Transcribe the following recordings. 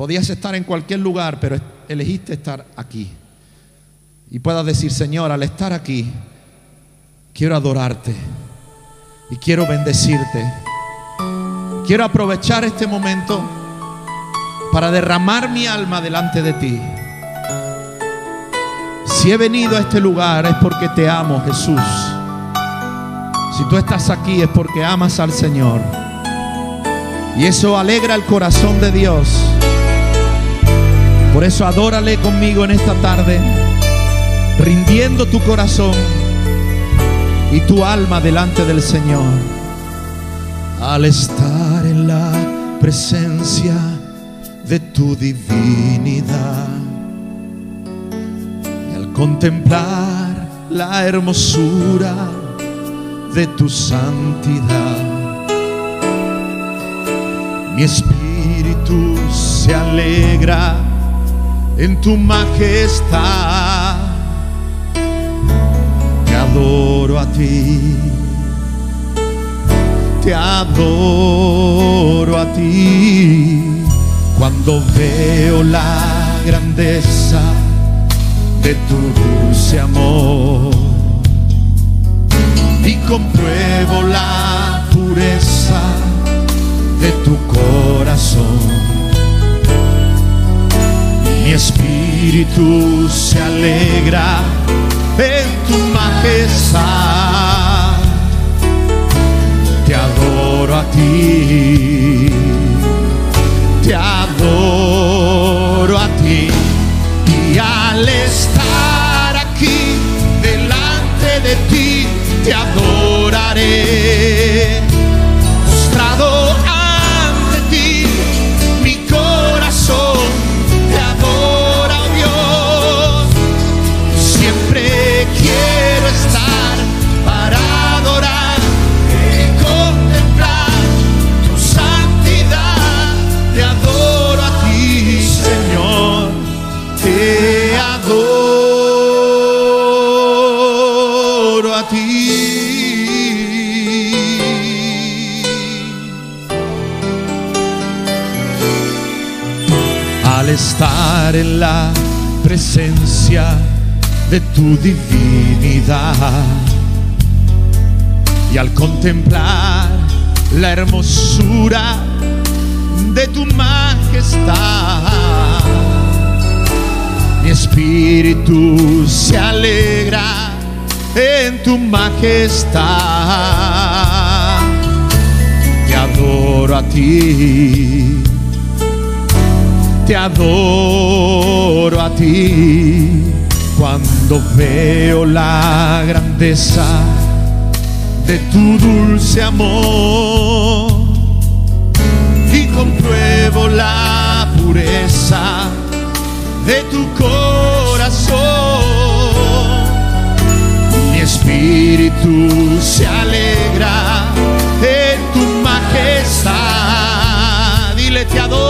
Podías estar en cualquier lugar, pero elegiste estar aquí. Y puedas decir, Señor, al estar aquí, quiero adorarte y quiero bendecirte. Quiero aprovechar este momento para derramar mi alma delante de ti. Si he venido a este lugar es porque te amo, Jesús. Si tú estás aquí es porque amas al Señor. Y eso alegra el corazón de Dios. Por eso adórale conmigo en esta tarde, rindiendo tu corazón y tu alma delante del Señor. Al estar en la presencia de tu divinidad y al contemplar la hermosura de tu santidad, mi espíritu se alegra en tu majestad. Te adoro a ti te adoro a ti cuando veo la grandeza de tu dulce amor y compruebo la pureza de tu corazón. Mi espíritu se alegra en tu majestad te adoro a ti, te adoro a ti. Y al estar aquí delante de ti, te adoraré. Presencia de tu divinidad y al contemplar la hermosura de tu majestad, mi espíritu se alegra en tu majestad. Te adoro a ti, te adoro a ti cuando veo la grandeza de tu dulce amor y compruebo la pureza de tu corazón. Mi espíritu se alegra en tu majestad. Dile, te adoro,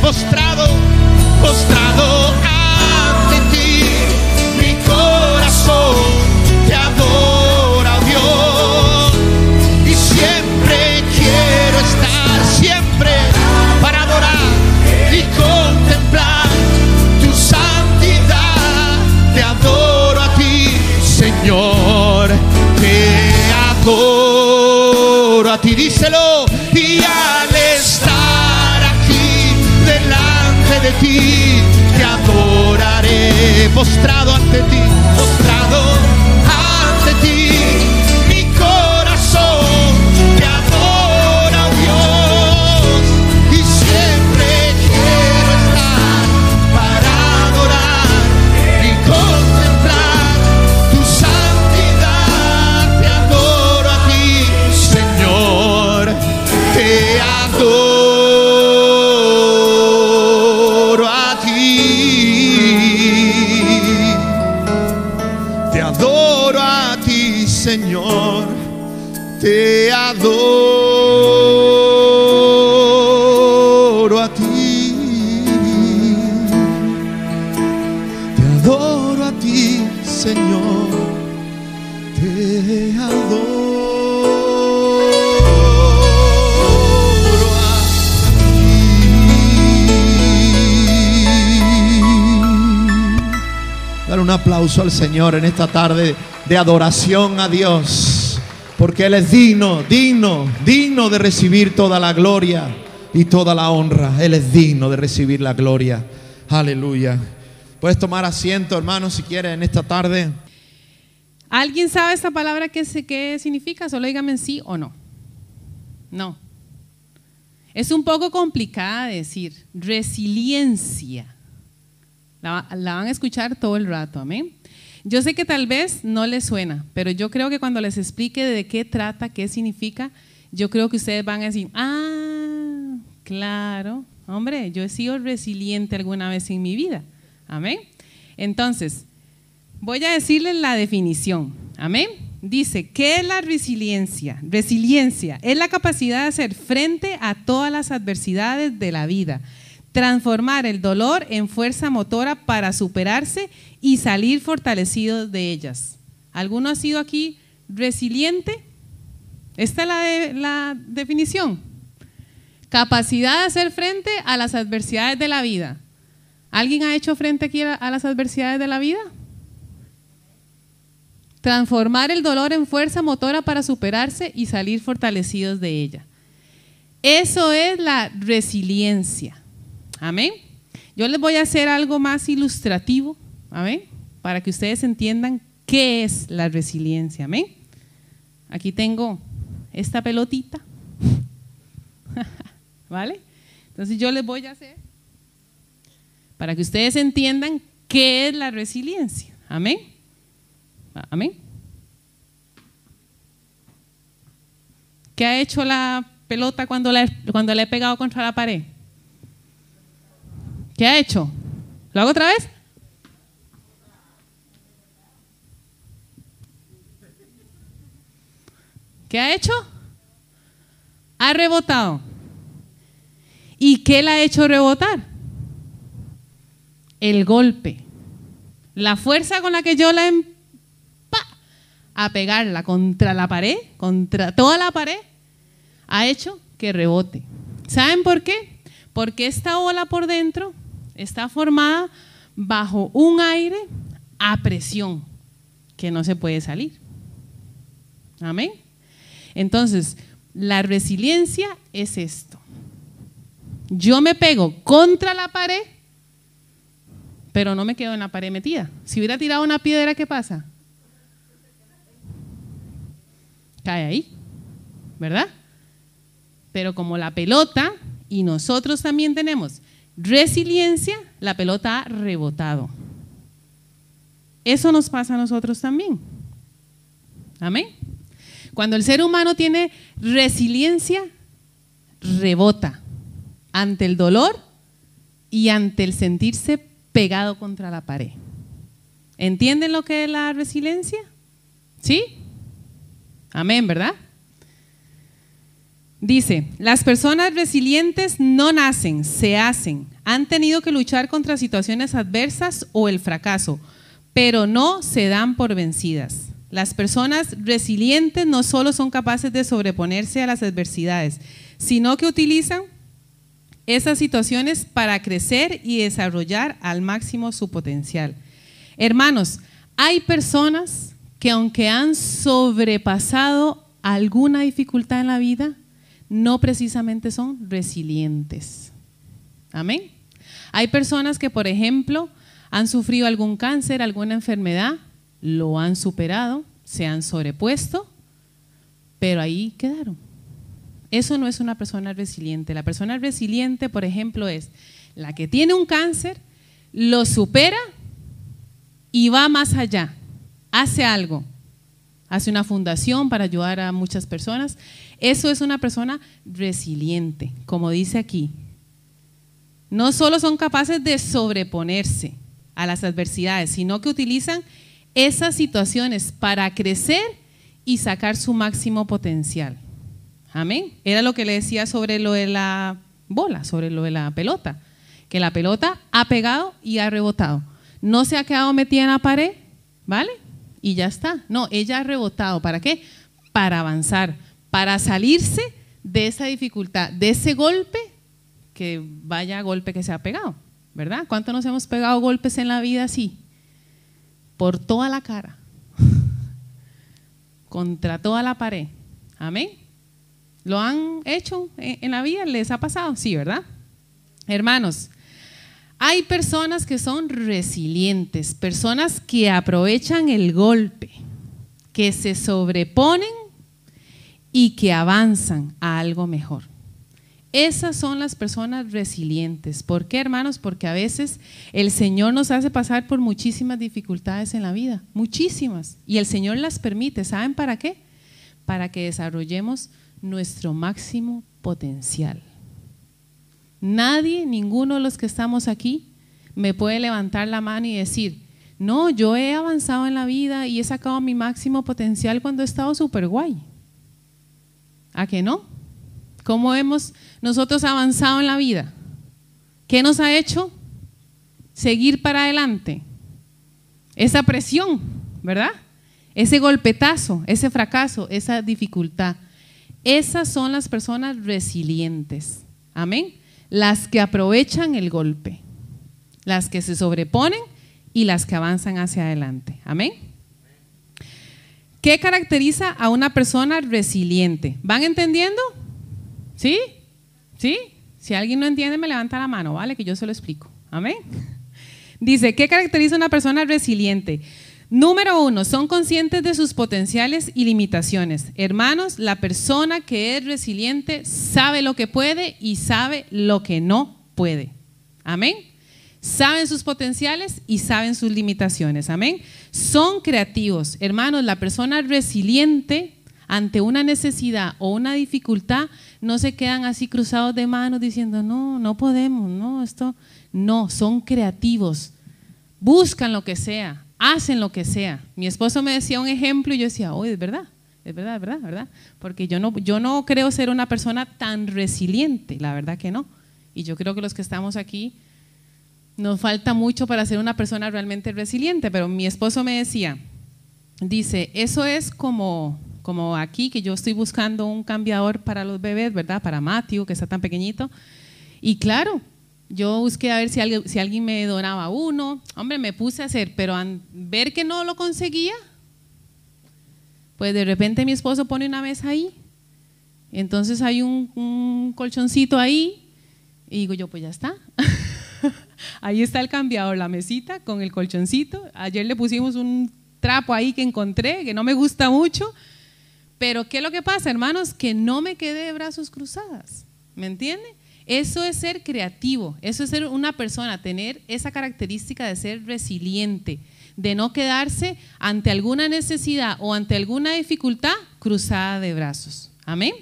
Postrado, postrado Postrado ante ti, te adoro Dar un aplauso al Señor en esta tarde de adoración a Dios, porque Él es digno, digno, digno de recibir toda la gloria y toda la honra. Él es digno de recibir la gloria. Aleluya. Puedes tomar asiento, hermano, si quieres, en esta tarde. ¿Alguien sabe esta palabra qué, significa? Solo dígame sí o no. No. Es un poco complicada de decir. Resiliencia. La, la, van a escuchar todo el rato, amén. Yo sé que tal vez no les suena, pero yo creo que cuando les explique de qué trata, qué significa, yo creo que ustedes van a decir, ah, claro, hombre, yo he sido resiliente alguna vez en mi vida, amén. Entonces, Voy a decirles la definición. Amén. Dice, ¿qué es la resiliencia? Resiliencia es la capacidad de hacer frente a todas las adversidades de la vida, transformar el dolor en fuerza motora para superarse y salir fortalecido de ellas. ¿Alguno ha sido aquí resiliente? Esta es la, definición. Capacidad de hacer frente a las adversidades de la vida. ¿Alguien ha hecho frente aquí a las adversidades de la vida? Transformar el dolor en fuerza motora para superarse y salir fortalecidos de ella. Eso es la resiliencia. Amén. Yo les voy a hacer algo más ilustrativo, amén, para que ustedes entiendan qué es la resiliencia. Amén. Aquí tengo esta pelotita. ¿Vale? Entonces yo les voy a hacer para que ustedes entiendan qué es la resiliencia. Amén. Amén. ¿Qué ha hecho la pelota cuando la, cuando he pegado contra la pared? ¿Qué ha hecho? ¿Lo hago otra vez? ¿Qué ha hecho? Ha rebotado. ¿Y qué la ha hecho rebotar? El golpe. La fuerza con la que yo la he a pegarla contra la pared, contra toda la pared, ha hecho que rebote. ¿Saben por qué? Porque esta ola por dentro está formada bajo un aire a presión que no se puede salir. Amén. Entonces, la resiliencia es esto. Yo me pego contra la pared, pero no me quedo en la pared metida. Si hubiera tirado una piedra, ¿qué pasa? Cae ahí, ¿verdad? Pero como la pelota y nosotros también tenemos resiliencia, la pelota ha rebotado. Eso nos pasa a nosotros también. Amén. Cuando el ser humano tiene resiliencia, rebota ante el dolor y ante el sentirse pegado contra la pared. ¿Entienden lo que es la resiliencia? ¿Sí? Amén, ¿verdad? Dice, las personas resilientes no nacen, se hacen. Han tenido que luchar contra situaciones adversas o el fracaso, pero no se dan por vencidas. Las personas resilientes no solo son capaces de sobreponerse a las adversidades, sino que utilizan esas situaciones para crecer y desarrollar al máximo su potencial. Hermanos, hay personas que aunque han sobrepasado alguna dificultad en la vida, no precisamente son resilientes. Amén. Hay personas que, por ejemplo, han sufrido algún cáncer, alguna enfermedad, lo han superado, se han sobrepuesto, pero ahí quedaron. Eso no es una persona resiliente. La persona resiliente, por ejemplo, es la que tiene un cáncer, lo supera y va más allá hace algo, hace una fundación para ayudar a muchas personas, eso es una persona resiliente, como dice aquí. No solo son capaces de sobreponerse a las adversidades, sino que utilizan esas situaciones para crecer y sacar su máximo potencial. Amén. Era lo que le decía sobre lo de la bola, sobre lo de la pelota, que la pelota ha pegado y ha rebotado. No se ha quedado metida en la pared, ¿vale? Y ya está. No, ella ha rebotado. ¿Para qué? Para avanzar, para salirse de esa dificultad, de ese golpe, que vaya golpe que se ha pegado, ¿verdad? ¿Cuánto nos hemos pegado golpes en la vida así? Por toda la cara, contra toda la pared. Amén. ¿Lo han hecho en la vida? ¿Les ha pasado? Sí, ¿verdad? Hermanos, hay personas que son resilientes, personas que aprovechan el golpe, que se sobreponen y que avanzan a algo mejor. Esas son las personas resilientes. ¿Por qué, hermanos? Porque a veces el Señor nos hace pasar por muchísimas dificultades en la vida, muchísimas. Y el Señor las permite. ¿Saben para qué? Para que desarrollemos nuestro máximo potencial. Nadie, ninguno de los que estamos aquí, me puede levantar la mano y decir, no, yo he avanzado en la vida y he sacado mi máximo potencial cuando he estado súper guay. ¿A qué no? ¿Cómo hemos nosotros avanzado en la vida? ¿Qué nos ha hecho? Seguir para adelante. Esa presión, ¿verdad? Ese golpetazo, ese fracaso, esa dificultad. Esas son las personas resilientes. Amén. Las que aprovechan el golpe, las que se sobreponen y las que avanzan hacia adelante. Amén. ¿Qué caracteriza a una persona resiliente? ¿Van entendiendo? ¿Sí? ¿Sí? Si alguien no entiende, me levanta la mano, ¿vale? Que yo se lo explico. Amén. Dice, ¿qué caracteriza a una persona resiliente? Número uno, son conscientes de sus potenciales y limitaciones. Hermanos, la persona que es resiliente sabe lo que puede y sabe lo que no puede. Amén saben sus potenciales y saben sus limitaciones. Amén. Son creativos. Hermanos, la persona resiliente ante una necesidad o una dificultad no se quedan así cruzados de manos diciendo, no, no podemos, no, esto, no, son creativos. Buscan lo que sea, hacen lo que sea. Mi esposo me decía un ejemplo y yo decía, oye, es verdad. Es verdad, es verdad, verdad. Porque yo no, yo no creo ser una persona tan resiliente, la verdad que no. Y yo creo que los que estamos aquí nos falta mucho para ser una persona realmente resiliente, pero mi esposo me decía, dice, eso es como, como aquí que yo estoy buscando un cambiador para los bebés, ¿verdad? Para Matthew, que está tan pequeñito. Y claro, yo busqué a ver si alguien, me donaba uno. Hombre, me puse a hacer, pero al ver que no lo conseguía, pues de repente mi esposo pone una mesa ahí. Entonces hay un, colchoncito ahí. Y digo yo, pues ya está. ahí está el cambiador, la mesita con el colchoncito. Ayer le pusimos un trapo ahí que encontré, que no me gusta mucho. Pero ¿qué es lo que pasa, hermanos? Que no me quedé de brazos cruzadas. ¿Me entiende? Eso es ser creativo, eso es ser una persona, tener esa característica de ser resiliente, de no quedarse ante alguna necesidad o ante alguna dificultad cruzada de brazos. Amén.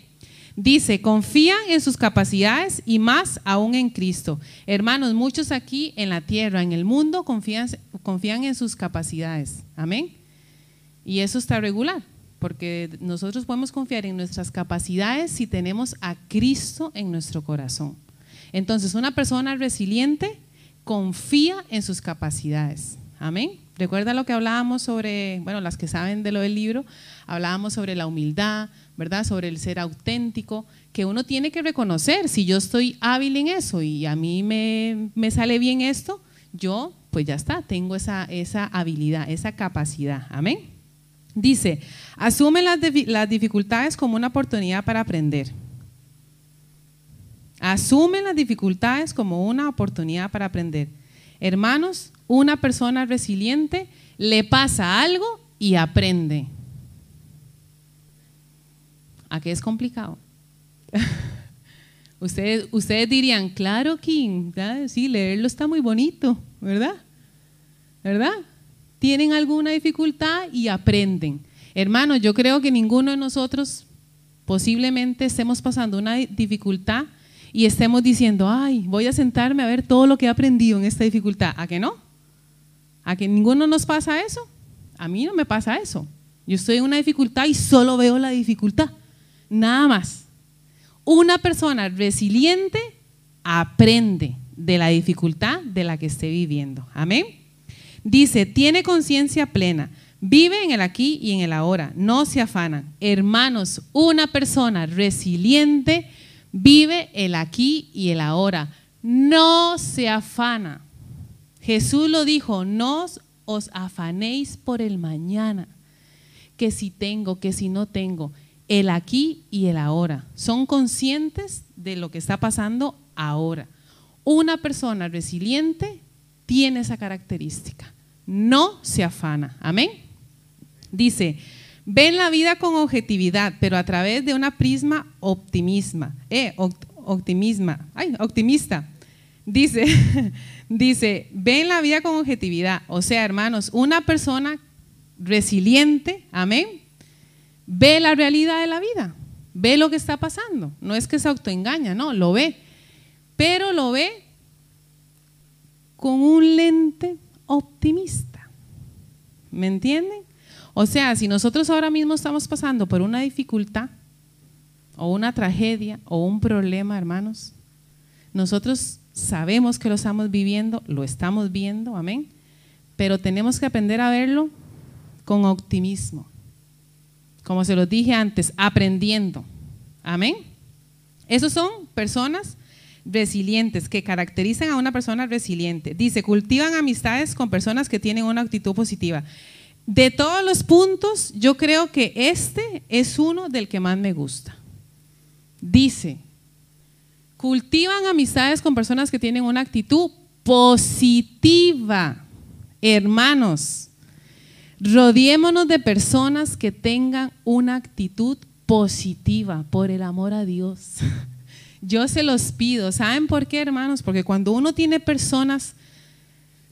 Dice, confían en sus capacidades y más aún en Cristo. Hermanos, muchos aquí en la tierra, en el mundo, confían, confían en sus capacidades. Amén. Y eso está regular, porque nosotros podemos confiar en nuestras capacidades si tenemos a Cristo en nuestro corazón. Entonces, una persona resiliente confía en sus capacidades. Amén. Recuerda lo que hablábamos sobre, bueno, las que saben de lo del libro, hablábamos sobre la humildad, ¿verdad? Sobre el ser auténtico, que uno tiene que reconocer, si yo estoy hábil en eso y a mí me, sale bien esto, yo pues ya está, tengo esa, esa habilidad, esa capacidad. Amén. Dice, asume las, dificultades como una oportunidad para aprender. Asume las dificultades como una oportunidad para aprender. Hermanos, una persona resiliente le pasa algo y aprende. ¿A qué es complicado? ustedes, ustedes dirían, claro, King, sí, leerlo está muy bonito, ¿verdad? ¿Verdad? Tienen alguna dificultad y aprenden. Hermanos, yo creo que ninguno de nosotros posiblemente estemos pasando una dificultad y estemos diciendo, ay, voy a sentarme a ver todo lo que he aprendido en esta dificultad. ¿A qué no? ¿A que ninguno nos pasa eso? A mí no me pasa eso. Yo estoy en una dificultad y solo veo la dificultad. Nada más. Una persona resiliente aprende de la dificultad de la que esté viviendo. Amén. Dice, tiene conciencia plena, Vive en el aquí y en el ahora, no se afanan. Hermanos, una persona resiliente vive el aquí y el ahora, no se afana. Jesús lo dijo, no os afanéis por el mañana, que si tengo, que si no tengo, el aquí y el ahora. Son conscientes de lo que está pasando ahora. Una persona resiliente tiene esa característica, no se afana. Amén. Dice, ven la vida con objetividad, pero a través de una prisma optimisma, eh, optimisma, ay, optimista. Dice, dice, ven la vida con objetividad. O sea, hermanos, una persona resiliente, amén, ve la realidad de la vida, ve lo que está pasando. No es que se autoengaña, no, lo ve. Pero lo ve con un lente optimista. ¿Me entienden? O sea, si nosotros ahora mismo estamos pasando por una dificultad o una tragedia o un problema, hermanos, nosotros sabemos que lo estamos viviendo, lo estamos viendo, amén, pero tenemos que aprender a verlo con optimismo. Como se lo dije antes, aprendiendo. Amén. Esos son personas resilientes que caracterizan a una persona resiliente. Dice, cultivan amistades con personas que tienen una actitud positiva. De todos los puntos, yo creo que este es uno del que más me gusta. Dice, Cultivan amistades con personas que tienen una actitud positiva. Hermanos, rodeémonos de personas que tengan una actitud positiva por el amor a Dios. Yo se los pido. ¿Saben por qué, hermanos? Porque cuando uno tiene personas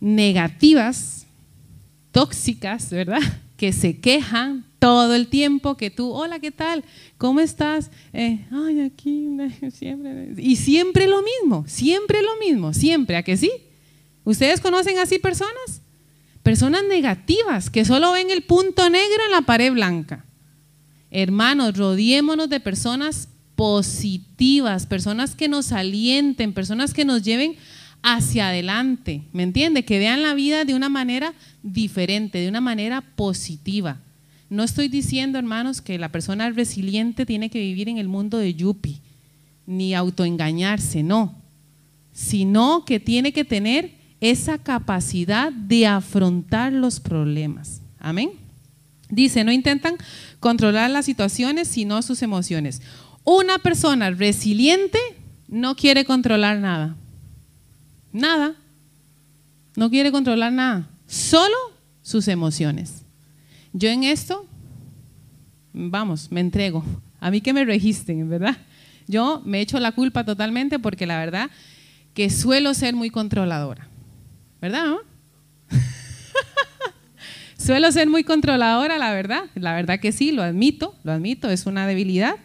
negativas, tóxicas, ¿verdad? Que se quejan, todo el tiempo que tú, hola, ¿qué tal? ¿Cómo estás? Eh, ay, aquí, siempre. Y siempre lo mismo, siempre lo mismo, siempre, ¿a que sí? ¿Ustedes conocen así personas? Personas negativas que solo ven el punto negro en la pared blanca. Hermanos, rodeémonos de personas positivas, personas que nos alienten, personas que nos lleven hacia adelante, ¿me entiende? Que vean la vida de una manera diferente, de una manera positiva. No estoy diciendo, hermanos, que la persona resiliente tiene que vivir en el mundo de Yupi, ni autoengañarse, no, sino que tiene que tener esa capacidad de afrontar los problemas. Amén. Dice, no intentan controlar las situaciones, sino sus emociones. Una persona resiliente no quiere controlar nada. Nada. No quiere controlar nada. Solo sus emociones. Yo en esto, vamos, me entrego. A mí que me registren, ¿verdad? Yo me echo la culpa totalmente porque la verdad que suelo ser muy controladora. ¿Verdad? suelo ser muy controladora, la verdad. La verdad que sí, lo admito, lo admito, es una debilidad.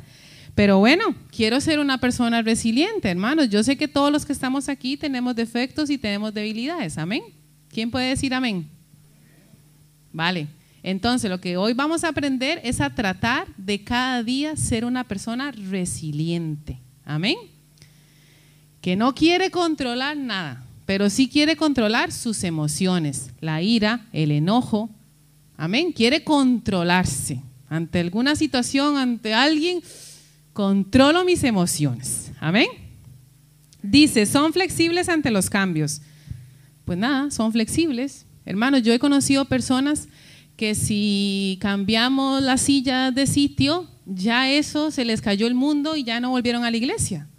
Pero bueno, quiero ser una persona resiliente, hermanos. Yo sé que todos los que estamos aquí tenemos defectos y tenemos debilidades. Amén. ¿Quién puede decir amén? Vale. Entonces, lo que hoy vamos a aprender es a tratar de cada día ser una persona resiliente. Amén. Que no quiere controlar nada, pero sí quiere controlar sus emociones, la ira, el enojo. Amén. Quiere controlarse ante alguna situación, ante alguien. Controlo mis emociones. Amén. Dice, son flexibles ante los cambios. Pues nada, son flexibles. Hermanos, yo he conocido personas que si cambiamos las sillas de sitio, ya eso se les cayó el mundo y ya no volvieron a la iglesia.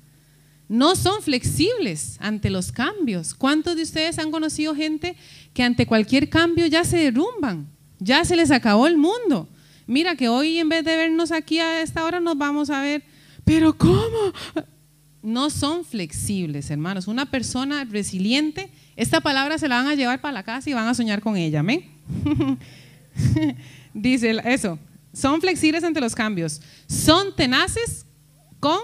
No son flexibles ante los cambios. ¿Cuántos de ustedes han conocido gente que ante cualquier cambio ya se derrumban? Ya se les acabó el mundo. Mira que hoy en vez de vernos aquí a esta hora nos vamos a ver, pero ¿cómo? No son flexibles, hermanos. Una persona resiliente, esta palabra se la van a llevar para la casa y van a soñar con ella, amén. Dice eso, son flexibles ante los cambios, son tenaces con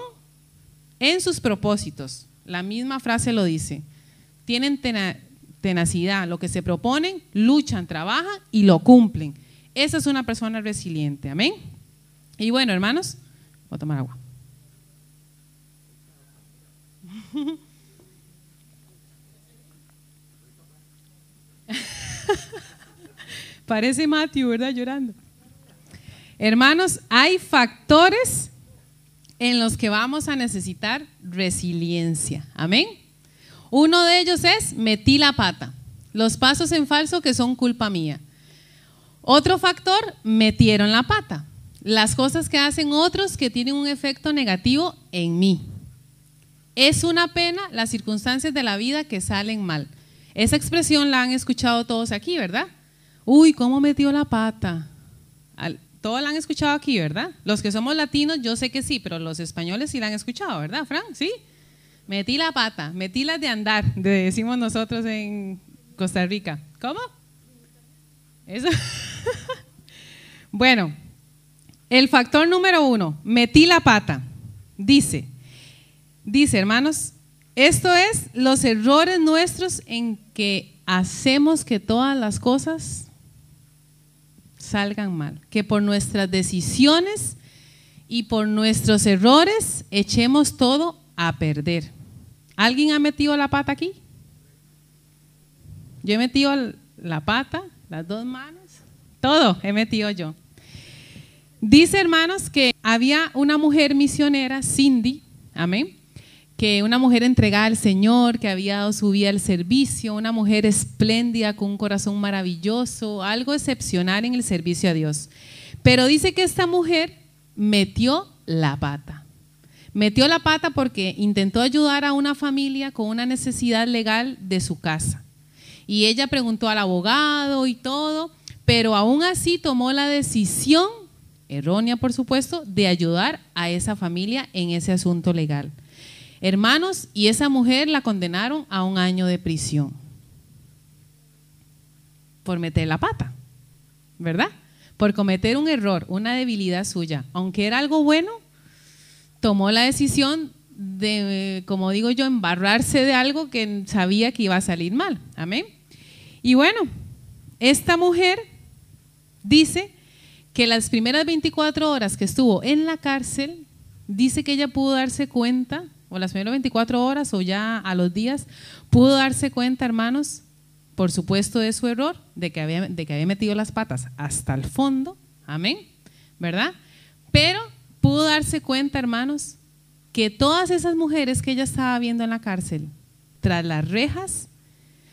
en sus propósitos. La misma frase lo dice. Tienen tenacidad, lo que se proponen, luchan, trabajan y lo cumplen. Esa es una persona resiliente. Amén. Y bueno, hermanos, voy a tomar agua. Parece Matthew, ¿verdad? Llorando. Hermanos, hay factores en los que vamos a necesitar resiliencia. Amén. Uno de ellos es metí la pata. Los pasos en falso que son culpa mía. Otro factor, metieron la pata. Las cosas que hacen otros que tienen un efecto negativo en mí. Es una pena las circunstancias de la vida que salen mal. Esa expresión la han escuchado todos aquí, ¿verdad? Uy, ¿cómo metió la pata? todos la han escuchado aquí, ¿verdad? Los que somos latinos, yo sé que sí, pero los españoles sí la han escuchado, ¿verdad, Fran? Sí. Metí la pata, metí las de andar, decimos nosotros en Costa Rica. ¿Cómo? Eso. bueno, el factor número uno, metí la pata. Dice, dice, hermanos, esto es los errores nuestros en que hacemos que todas las cosas salgan mal, que por nuestras decisiones y por nuestros errores echemos todo a perder. ¿Alguien ha metido la pata aquí? Yo he metido la pata, las dos manos, todo he metido yo. Dice, hermanos, que había una mujer misionera, Cindy, amén, que una mujer entregada al Señor, que había dado su vida al servicio, una mujer espléndida con un corazón maravilloso, algo excepcional en el servicio a Dios. Pero dice que esta mujer metió la pata. Metió la pata porque intentó ayudar a una familia con una necesidad legal de su casa. Y ella preguntó al abogado y todo, pero aún así tomó la decisión, errónea por supuesto, de ayudar a esa familia en ese asunto legal. Hermanos, y esa mujer la condenaron a un año de prisión por meter la pata, ¿verdad? Por cometer un error, una debilidad suya, aunque era algo bueno, tomó la decisión de, como digo yo, embarrarse de algo que sabía que iba a salir mal. Amén. Y bueno, esta mujer dice que las primeras 24 horas que estuvo en la cárcel, dice que ella pudo darse cuenta, o las primeras 24 horas, o ya a los días, pudo darse cuenta, hermanos, por supuesto, de su error, de que había, de que había metido las patas hasta el fondo. Amén. ¿Verdad? Pero pudo darse cuenta, hermanos, que todas esas mujeres que ella estaba viendo en la cárcel, tras las rejas,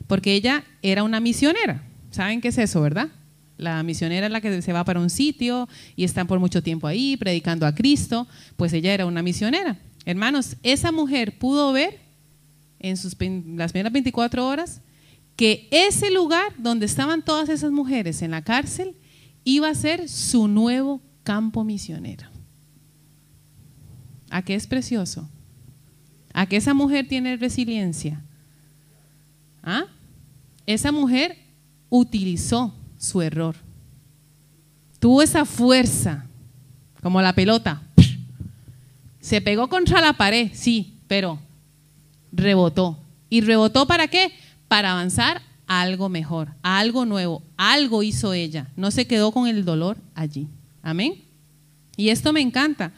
porque ella era una misionera. ¿Saben qué es eso, verdad? La misionera es la que se va para un sitio y está por mucho tiempo ahí predicando a Cristo, pues ella era una misionera. Hermanos, esa mujer pudo ver en sus, las primeras 24 horas que ese lugar donde estaban todas esas mujeres en la cárcel iba a ser su nuevo campo misionero. ¿A qué es precioso? ¿A qué esa mujer tiene resiliencia? ¿Ah? Esa mujer utilizó su error. Tuvo esa fuerza, como la pelota. Se pegó contra la pared, sí, pero rebotó. ¿Y rebotó para qué? Para avanzar a algo mejor, a algo nuevo. Algo hizo ella. No se quedó con el dolor allí. Amén. Y esto me encanta,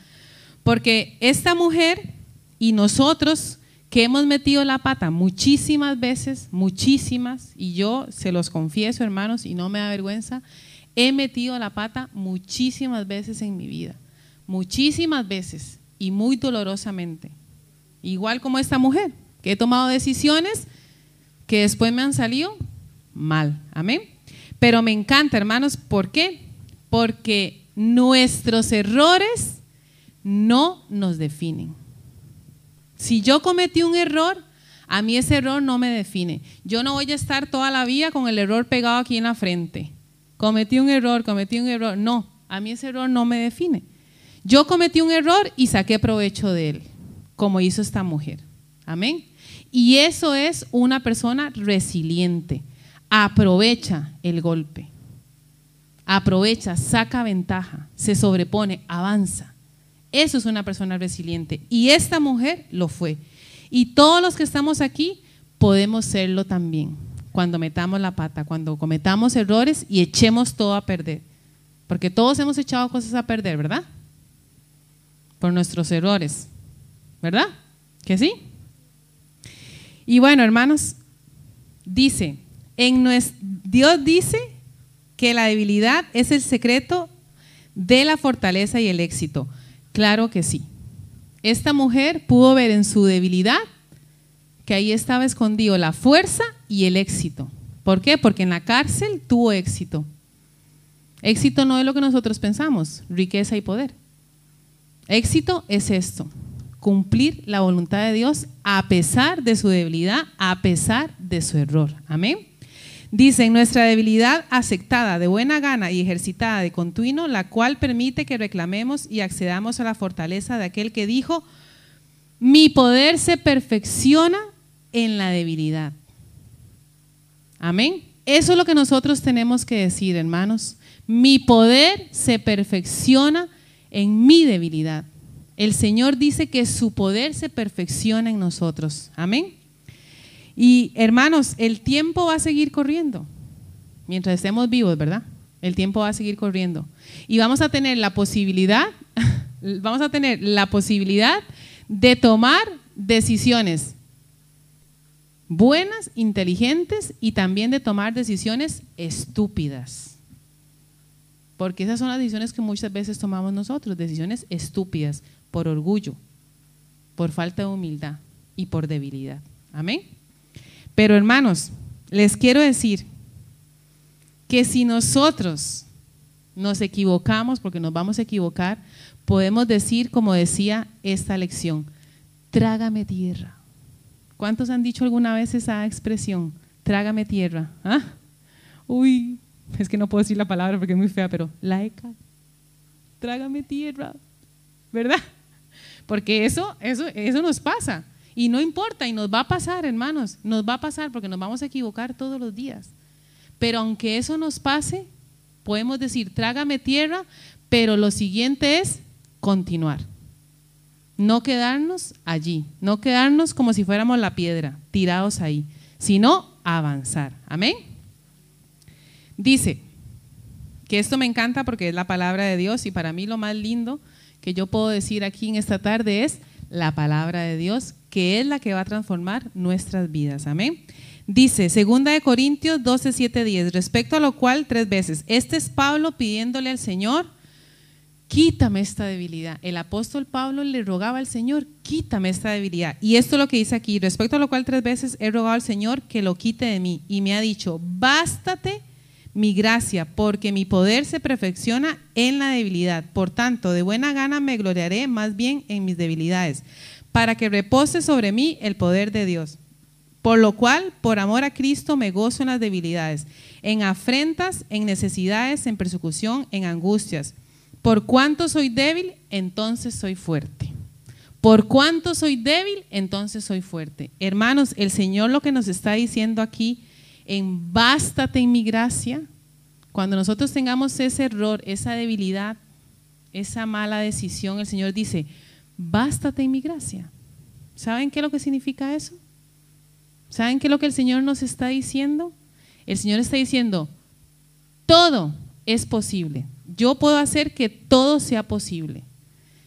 porque esta mujer y nosotros que hemos metido la pata muchísimas veces, muchísimas, y yo se los confieso, hermanos, y no me da vergüenza, he metido la pata muchísimas veces en mi vida, muchísimas veces y muy dolorosamente. Igual como esta mujer, que he tomado decisiones que después me han salido mal. Amén. Pero me encanta, hermanos, ¿por qué? Porque nuestros errores no nos definen. Si yo cometí un error, a mí ese error no me define. Yo no voy a estar toda la vida con el error pegado aquí en la frente. Cometí un error, cometí un error. No, a mí ese error no me define. Yo cometí un error y saqué provecho de él, como hizo esta mujer. Amén. Y eso es una persona resiliente. Aprovecha el golpe. Aprovecha, saca ventaja, se sobrepone, avanza. Eso es una persona resiliente. Y esta mujer lo fue. Y todos los que estamos aquí podemos serlo también. Cuando metamos la pata, cuando cometamos errores y echemos todo a perder. Porque todos hemos echado cosas a perder, ¿verdad? Por nuestros errores. ¿Verdad? ¿Que sí? Y bueno, hermanos, dice, en Dios dice que la debilidad es el secreto de la fortaleza y el éxito. Claro que sí. Esta mujer pudo ver en su debilidad que ahí estaba escondido la fuerza y el éxito. ¿Por qué? Porque en la cárcel tuvo éxito. Éxito no es lo que nosotros pensamos, riqueza y poder. Éxito es esto, cumplir la voluntad de Dios a pesar de su debilidad, a pesar de su error. Amén. Dice, nuestra debilidad aceptada de buena gana y ejercitada de continuo, la cual permite que reclamemos y accedamos a la fortaleza de aquel que dijo, mi poder se perfecciona en la debilidad. Amén. Eso es lo que nosotros tenemos que decir, hermanos. Mi poder se perfecciona en mi debilidad. El Señor dice que su poder se perfecciona en nosotros. Amén. Y hermanos, el tiempo va a seguir corriendo. Mientras estemos vivos, ¿verdad? El tiempo va a seguir corriendo. Y vamos a tener la posibilidad, vamos a tener la posibilidad de tomar decisiones buenas, inteligentes y también de tomar decisiones estúpidas. Porque esas son las decisiones que muchas veces tomamos nosotros, decisiones estúpidas, por orgullo, por falta de humildad y por debilidad. Amén. Pero hermanos, les quiero decir que si nosotros nos equivocamos, porque nos vamos a equivocar, podemos decir, como decía esta lección, trágame tierra. ¿Cuántos han dicho alguna vez esa expresión? Trágame tierra. ¿Ah? Uy, es que no puedo decir la palabra porque es muy fea, pero laica. Trágame tierra. ¿Verdad? Porque eso, eso, eso nos pasa. Y no importa, y nos va a pasar, hermanos. Nos va a pasar porque nos vamos a equivocar todos los días. Pero aunque eso nos pase, podemos decir, trágame tierra, pero lo siguiente es continuar. No quedarnos allí, no quedarnos como si fuéramos la piedra, tirados ahí, sino avanzar. Amén. Dice que esto me encanta porque es la palabra de Dios y para mí lo más lindo que yo puedo decir aquí en esta tarde es la palabra de Dios, que es la que va a transformar nuestras vidas. Amén. Dice, segunda de Corintios 12, 7, 10, respecto a lo cual tres veces, este es Pablo pidiéndole al Señor quítame esta debilidad. El apóstol Pablo le rogaba al Señor, quítame esta debilidad. Y esto es lo que dice aquí, respecto a lo cual tres veces he rogado al Señor que lo quite de mí. Y me ha dicho, bástate mi gracia, porque mi poder se perfecciona en la debilidad. Por tanto, de buena gana me gloriaré más bien en mis debilidades, para que repose sobre mí el poder de Dios. Por lo cual, por amor a Cristo, me gozo en las debilidades, en afrentas, en necesidades, en persecución, en angustias por cuanto soy débil, entonces soy fuerte. Por cuanto soy débil, entonces soy fuerte. Hermanos, el Señor lo que nos está diciendo aquí, en bástate en mi gracia, cuando nosotros tengamos ese error, esa debilidad, esa mala decisión, el Señor dice, bástate en mi gracia. ¿Saben qué es lo que significa eso? ¿Saben qué es lo que el Señor nos está diciendo? El Señor está diciendo, todo es posible yo puedo hacer que todo sea posible.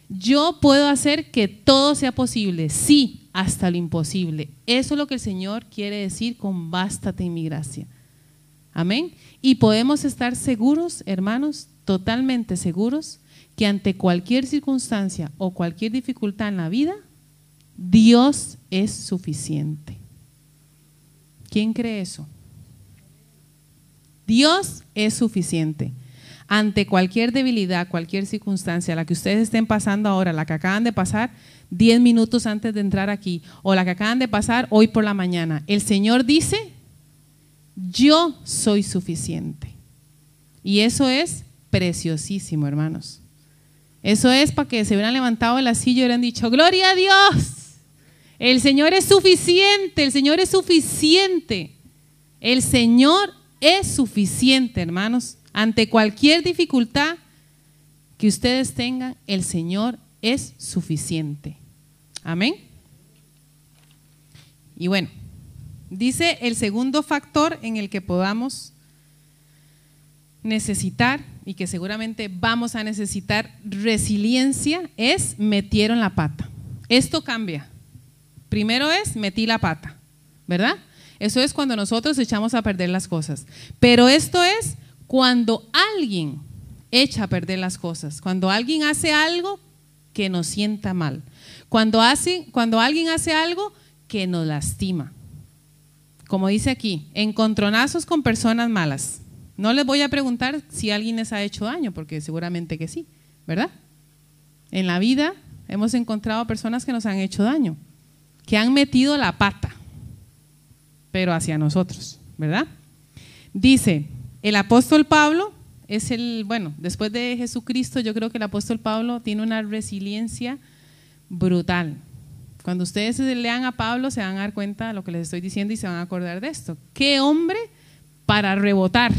Yo puedo hacer que todo sea posible, sí, hasta lo imposible. Eso es lo que el Señor quiere decir con bástate en mi gracia. Amén. Y podemos estar seguros, hermanos, totalmente seguros, que ante cualquier circunstancia o cualquier dificultad en la vida, Dios es suficiente. ¿Quién cree eso? Dios es suficiente ante cualquier debilidad, cualquier circunstancia, la que ustedes estén pasando ahora, la que acaban de pasar 10 minutos antes de entrar aquí, o la que acaban de pasar hoy por la mañana, el Señor dice, yo soy suficiente. Y eso es preciosísimo, hermanos. Eso es para que se hubieran levantado de la silla y hubieran dicho, gloria a Dios. El Señor es suficiente, el Señor es suficiente. El Señor es suficiente, hermanos. Ante cualquier dificultad que ustedes tengan, el Señor es suficiente. Amén. Y bueno, dice el segundo factor en el que podamos necesitar y que seguramente vamos a necesitar resiliencia es metieron la pata. Esto cambia. Primero es metí la pata, ¿verdad? Eso es cuando nosotros echamos a perder las cosas. Pero esto es Cuando alguien echa a perder las cosas, cuando alguien hace algo que nos sienta mal, cuando, hace, cuando alguien hace algo que nos lastima. Como dice aquí, encontronazos con personas malas. No les voy a preguntar si alguien les ha hecho daño, porque seguramente que sí, ¿verdad? En la vida hemos encontrado personas que nos han hecho daño, que han metido la pata, pero hacia nosotros, ¿verdad? Dice, el apóstol Pablo es el, bueno, después de Jesucristo, yo creo que el apóstol Pablo tiene una resiliencia brutal. Cuando ustedes lean a Pablo se van a dar cuenta de lo que les estoy diciendo y se van a acordar de esto. ¿Qué hombre para rebotar?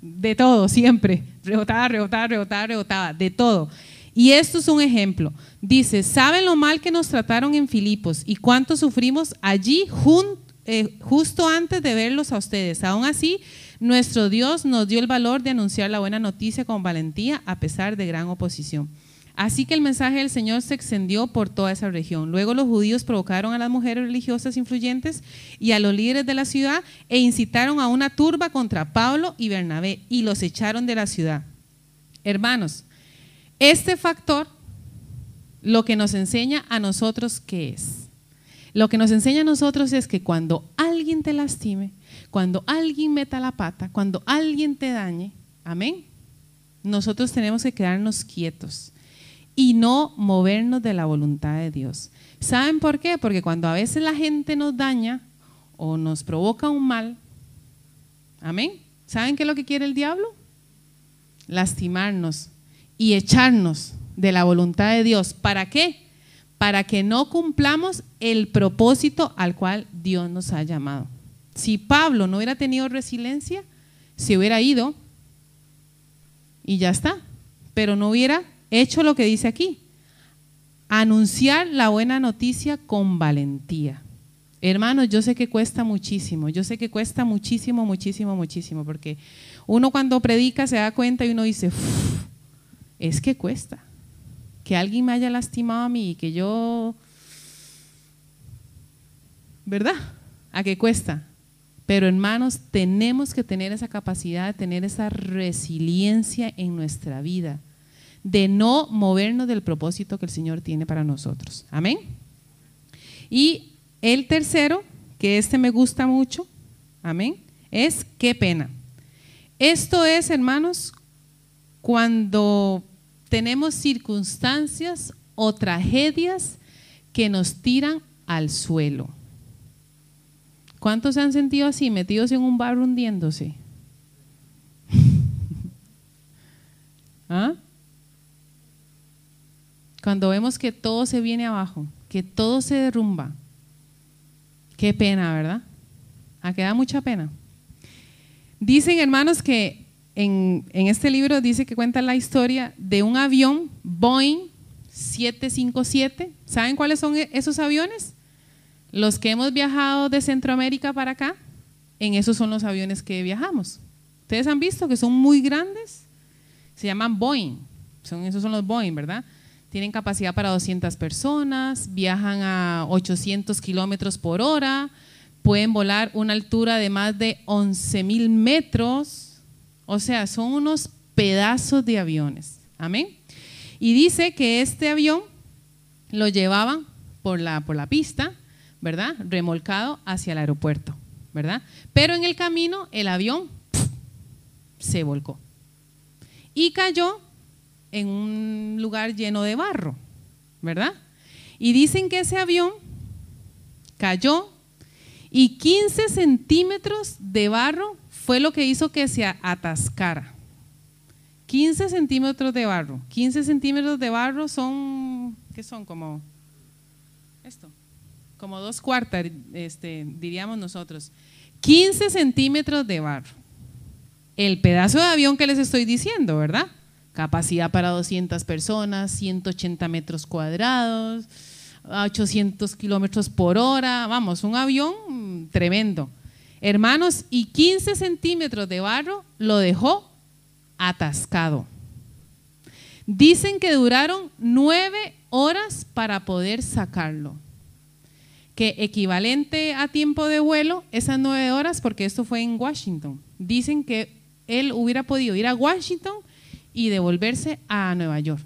De todo, siempre. Rebotaba, rebotaba, rebotaba, rebotaba, de todo. Y esto es un ejemplo. Dice, ¿saben lo mal que nos trataron en Filipos y cuánto sufrimos allí eh, justo antes de verlos a ustedes? Aún así, nuestro Dios nos dio el valor de anunciar la buena noticia con valentía a pesar de gran oposición. Así que el mensaje del Señor se extendió por toda esa región. Luego los judíos provocaron a las mujeres religiosas influyentes y a los líderes de la ciudad e incitaron a una turba contra Pablo y Bernabé y los echaron de la ciudad. Hermanos, este factor lo que nos enseña a nosotros qué es. Lo que nos enseña a nosotros es que cuando alguien te lastime, cuando alguien meta la pata, cuando alguien te dañe, amén, nosotros tenemos que quedarnos quietos y no movernos de la voluntad de Dios. ¿Saben por qué? Porque cuando a veces la gente nos daña o nos provoca un mal, amén, ¿saben qué es lo que quiere el diablo? Lastimarnos y echarnos de la voluntad de Dios. ¿Para qué? Para que no cumplamos el propósito al cual Dios nos ha llamado. Si Pablo no hubiera tenido resiliencia, se hubiera ido y ya está, pero no hubiera hecho lo que dice aquí, anunciar la buena noticia con valentía. Hermanos, yo sé que cuesta muchísimo, yo sé que cuesta muchísimo, muchísimo, muchísimo, porque uno cuando predica se da cuenta y uno dice, es que cuesta. Que alguien me haya lastimado a mí y que yo, ¿verdad? ¿A qué cuesta? Pero hermanos, tenemos que tener esa capacidad de tener esa resiliencia en nuestra vida de no movernos del propósito que el Señor tiene para nosotros. Amén. Y el tercero, que este me gusta mucho, amén, es qué pena. Esto es, hermanos, cuando tenemos circunstancias o tragedias que nos tiran al suelo. ¿Cuántos se han sentido así, metidos en un bar hundiéndose? ¿Ah? Cuando vemos que todo se viene abajo, que todo se derrumba. Qué pena, ¿verdad? ¿A que da mucha pena? Dicen, hermanos, que en, este libro dice que cuenta la historia de un avión Boeing 757. ¿Saben cuáles son e-, esos aviones? Los que hemos viajado de Centroamérica para acá, en esos son los aviones que viajamos. Ustedes han visto que son muy grandes, se llaman Boeing, son, esos son los Boeing, ¿verdad? Tienen capacidad para 200 personas, viajan a 800 kilómetros por hora, pueden volar una altura de más de 11 mil metros. O sea, son unos pedazos de aviones. Amén. Y dice que este avión lo llevaban por la, por la pista, ¿verdad? Remolcado hacia el aeropuerto, ¿verdad? Pero en el camino el avión se volcó y cayó en un lugar lleno de barro, ¿verdad? Y dicen que ese avión cayó y 15 centímetros de barro fue lo que hizo que se atascara. 15 centímetros de barro. 15 centímetros de barro son, ¿qué son? Como esto, como dos cuartas, este, diríamos nosotros. 15 centímetros de barro. El pedazo de avión que les estoy diciendo, ¿verdad? capacidad para 200 personas, 180 metros cuadrados, 800 kilómetros por hora, vamos, un avión tremendo. Hermanos, y 15 centímetros de barro lo dejó atascado. Dicen que duraron nueve horas para poder sacarlo, que equivalente a tiempo de vuelo, esas nueve horas, porque esto fue en Washington, dicen que él hubiera podido ir a Washington y devolverse a Nueva York.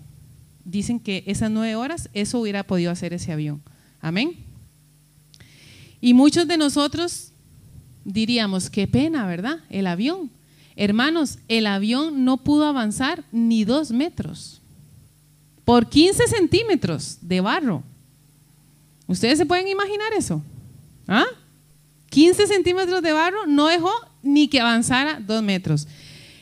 Dicen que esas nueve horas, eso hubiera podido hacer ese avión. Amén. Y muchos de nosotros diríamos, qué pena, ¿verdad? El avión. Hermanos, el avión no pudo avanzar ni dos metros por 15 centímetros de barro. ¿Ustedes se pueden imaginar eso? ¿Ah? 15 centímetros de barro no dejó ni que avanzara dos metros.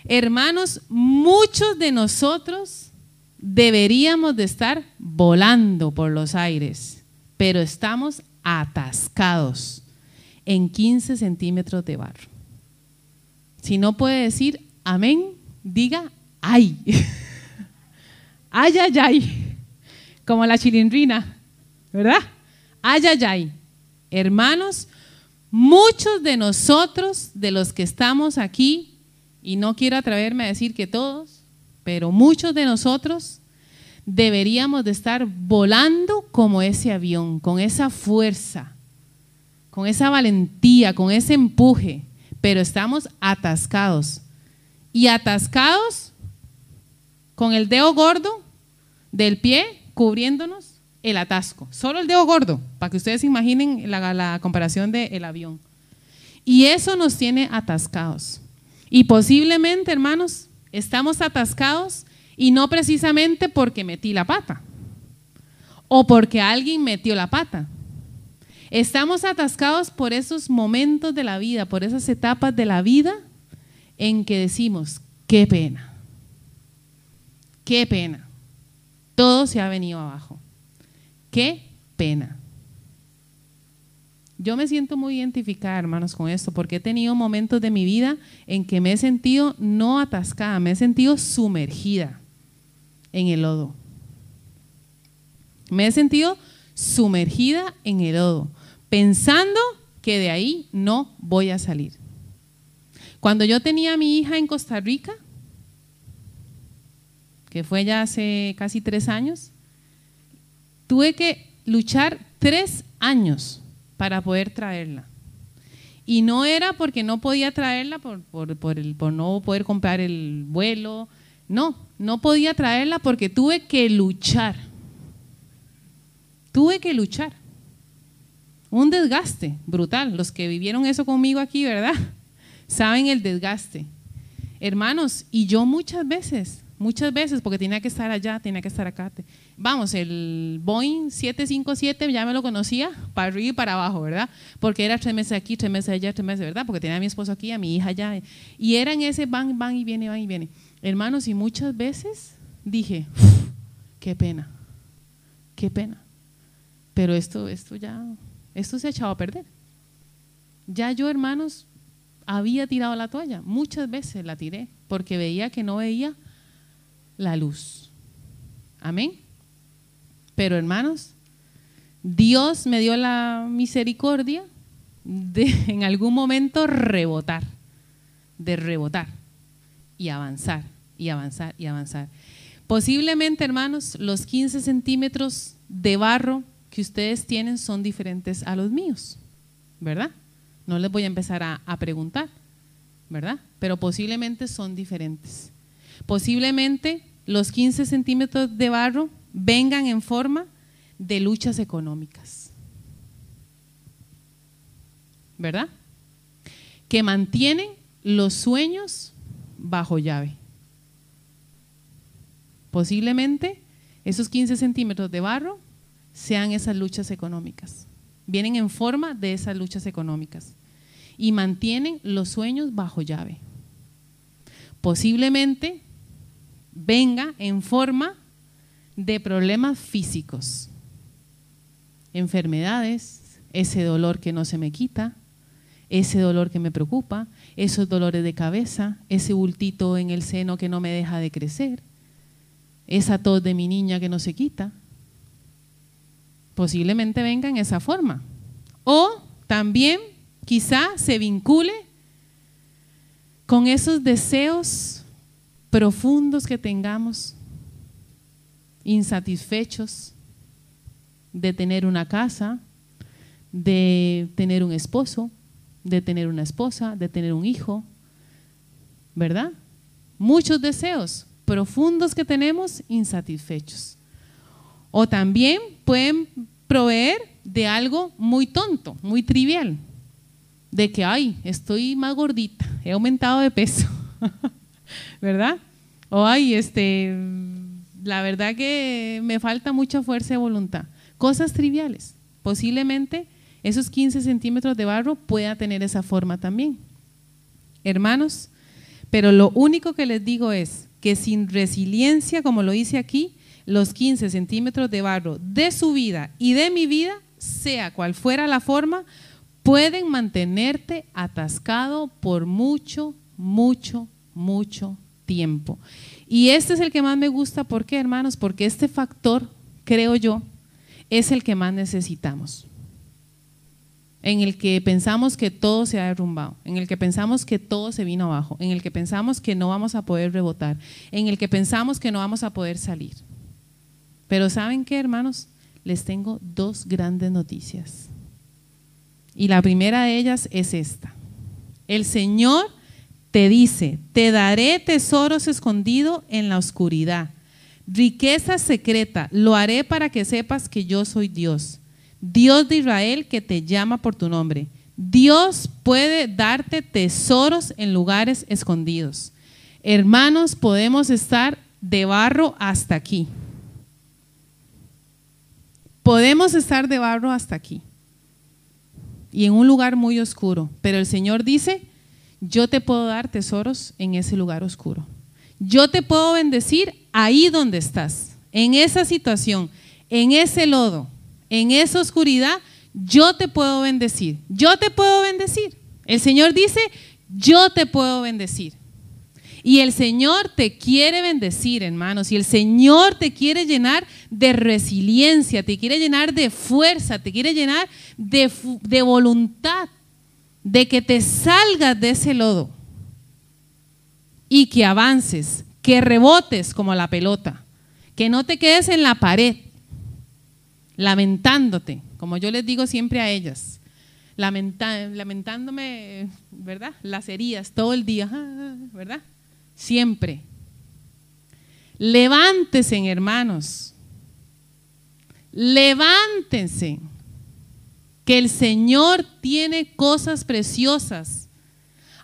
Hermanos, muchos de nosotros deberíamos de estar volando por los aires, pero estamos atascados en 15 centímetros de barro. Si no puede decir amén, diga ay. ay, ay, ay. Como la chilindrina, ¿verdad? Ay, ay, ay. Hermanos, muchos de nosotros, de los que estamos aquí, y no quiero atreverme a decir que todos, pero muchos de nosotros deberíamos de estar volando como ese avión, con esa fuerza, con esa valentía, con ese empuje, pero estamos atascados. Y atascados con el dedo gordo del pie cubriéndonos el atasco. Solo el dedo gordo, para que ustedes imaginen la, comparación del avión. Y eso nos tiene atascados. Y posiblemente, hermanos, estamos atascados y no precisamente porque metí la pata o porque alguien metió la pata. Estamos atascados por esos momentos de la vida, por esas etapas de la vida en que decimos, qué pena, qué pena, todo se ha venido abajo. Qué pena. Yo me siento muy identificada, hermanos, con esto, porque he tenido momentos de mi vida en que me he sentido no atascada, me he sentido sumergida en el lodo. Me he sentido sumergida en el lodo, pensando que de ahí no voy a salir. Cuando yo tenía a mi hija en Costa Rica, que fue ya hace casi tres años, Tuve que luchar tres años para poder traerla. Y no era porque no podía traerla por, por, no poder comprar el vuelo. No, no podía traerla porque tuve que luchar. Tuve que luchar. Un desgaste brutal. Los que vivieron eso conmigo aquí, ¿verdad? Saben el desgaste. Hermanos, y yo muchas veces muchas veces, porque tenía que estar allá, tenía que estar acá. Vamos, el Boeing 757 ya me lo conocía para arriba y para abajo, ¿verdad? Porque era tres meses aquí, tres meses allá, tres meses, ¿verdad? Porque tenía a mi esposo aquí, a mi hija allá. Y era en ese van, van y viene, van y viene. Hermanos, y muchas veces dije, qué pena, qué pena. Pero esto, esto ya, esto se ha echado a perder. Ya yo, hermanos, había tirado la toalla. Muchas veces la tiré porque veía que no veía la luz. Amén. Pero hermanos, Dios me dio la misericordia de en algún momento rebotar, de rebotar y avanzar y avanzar y avanzar. Posiblemente, hermanos, los 15 centímetros de barro que ustedes tienen son diferentes a los míos, ¿verdad? No les voy a empezar a, preguntar, ¿verdad? Pero posiblemente son diferentes. Posiblemente los 15 centímetros de barro vengan en forma de luchas económicas. ¿Verdad? Que mantienen los sueños bajo llave. Posiblemente esos 15 centímetros de barro sean esas luchas económicas. Vienen en forma de esas luchas económicas y mantienen los sueños bajo llave. Posiblemente venga en forma de problemas físicos, enfermedades, ese dolor que no se me quita, ese dolor que me preocupa, esos dolores de cabeza, ese bultito en el seno que no me deja de crecer, esa tos de mi niña que no se quita. Posiblemente venga en esa forma. O también quizá se vincule con esos deseos profundos que tengamos, insatisfechos de tener una casa, de tener un esposo, de tener una esposa, de tener un hijo, ¿verdad? Muchos deseos profundos que tenemos insatisfechos. O también pueden proveer de algo muy tonto, muy trivial, de que, ay, estoy más gordita, he aumentado de peso, ¿verdad? O, ay, este, la verdad que me falta mucha fuerza de voluntad. Cosas triviales. Posiblemente esos 15 centímetros de barro pueda tener esa forma también. Hermanos, pero lo único que les digo es que sin resiliencia, como lo dice aquí, los 15 centímetros de barro de su vida y de mi vida, sea cual fuera la forma, pueden mantenerte atascado por mucho, mucho, mucho tiempo. Y este es el que más me gusta, ¿por qué, hermanos? Porque este factor, creo yo, es el que más necesitamos. En el que pensamos que todo se ha derrumbado, en el que pensamos que todo se vino abajo, en el que pensamos que no vamos a poder rebotar, en el que pensamos que no vamos a poder salir. Pero ¿saben qué, hermanos? Les tengo dos grandes noticias. Y la primera de ellas es esta. El Señor te dice, te daré tesoros escondidos en la oscuridad, riqueza secreta, lo haré para que sepas que yo soy Dios, Dios de Israel que te llama por tu nombre. Dios puede darte tesoros en lugares escondidos. Hermanos, podemos estar de barro hasta aquí. Podemos estar de barro hasta aquí y en un lugar muy oscuro, pero el Señor dice, yo te puedo dar tesoros en ese lugar oscuro. Yo te puedo bendecir ahí donde estás, en esa situación, en ese lodo, en esa oscuridad, yo te puedo bendecir. Yo te puedo bendecir. El Señor dice, yo te puedo bendecir. Y el Señor te quiere bendecir, hermanos. Y el Señor te quiere llenar de resiliencia, te quiere llenar de fuerza, te quiere llenar de, de voluntad, de que te salgas de ese lodo y que avances, que rebotes como la pelota, que no te quedes en la pared lamentándote, como yo les digo siempre a ellas, lamentándome, ¿verdad? Las heridas todo el día, ¿verdad? Siempre. Levántense, hermanos. Levántense. Que el Señor tiene cosas preciosas,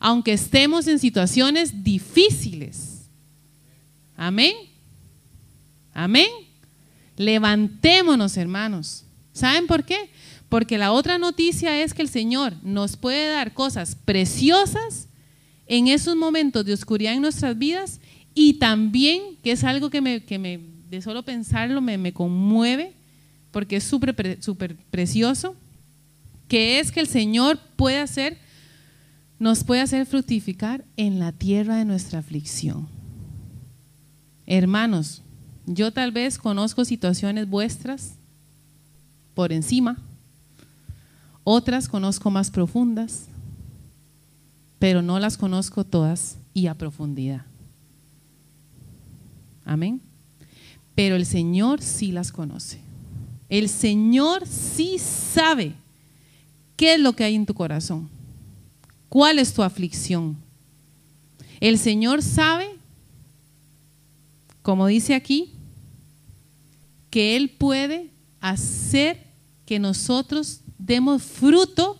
aunque estemos en situaciones difíciles. Amén. Amén. Levantémonos, hermanos. ¿Saben por qué? Porque la otra noticia es que el Señor nos puede dar cosas preciosas en esos momentos de oscuridad en nuestras vidas y también, que es algo que, me, que me, de solo pensarlo me, me conmueve, porque es súper super precioso, que es que el Señor puede hacer, nos puede hacer fructificar en la tierra de nuestra aflicción. Hermanos, yo tal vez conozco situaciones vuestras por encima, otras conozco más profundas, pero no las conozco todas y a profundidad. Amén. Pero el Señor sí las conoce. El Señor sí sabe qué es lo que hay en tu corazón, cuál es tu aflicción. El Señor sabe, como dice aquí, que Él puede hacer que nosotros demos fruto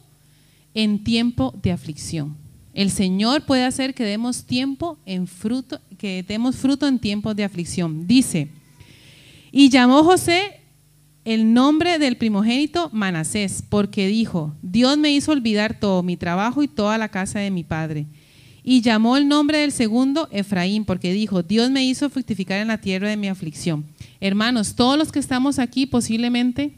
en tiempo de aflicción. El Señor puede hacer que demos tiempo en fruto, que demos fruto en tiempos de aflicción. Dice, y llamó José el nombre del primogénito Manasés, porque dijo, Dios me hizo olvidar todo mi trabajo y toda la casa de mi padre. Y llamó el nombre del segundo Efraín, porque dijo, Dios me hizo fructificar en la tierra de mi aflicción. Hermanos, todos los que estamos aquí, posiblemente,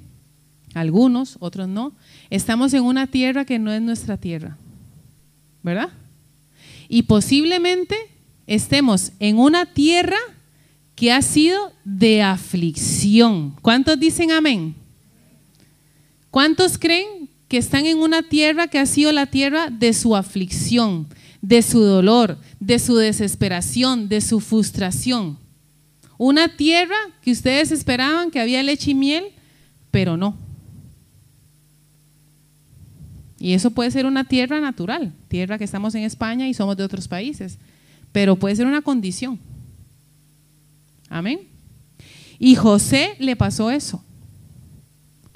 algunos, otros no, estamos en una tierra que no es nuestra tierra. ¿Verdad? Y posiblemente estemos en una tierra que ha sido de aflicción. ¿Cuántos dicen amén? ¿Cuántos creen que están en una tierra que ha sido la tierra de su aflicción, de su dolor, de su desesperación, de su frustración? Una tierra que ustedes esperaban que había leche y miel, pero no. Y eso puede ser una tierra natural, tierra que estamos en España y somos de otros países. pero puede ser una condición. Amén. Y José le pasó eso.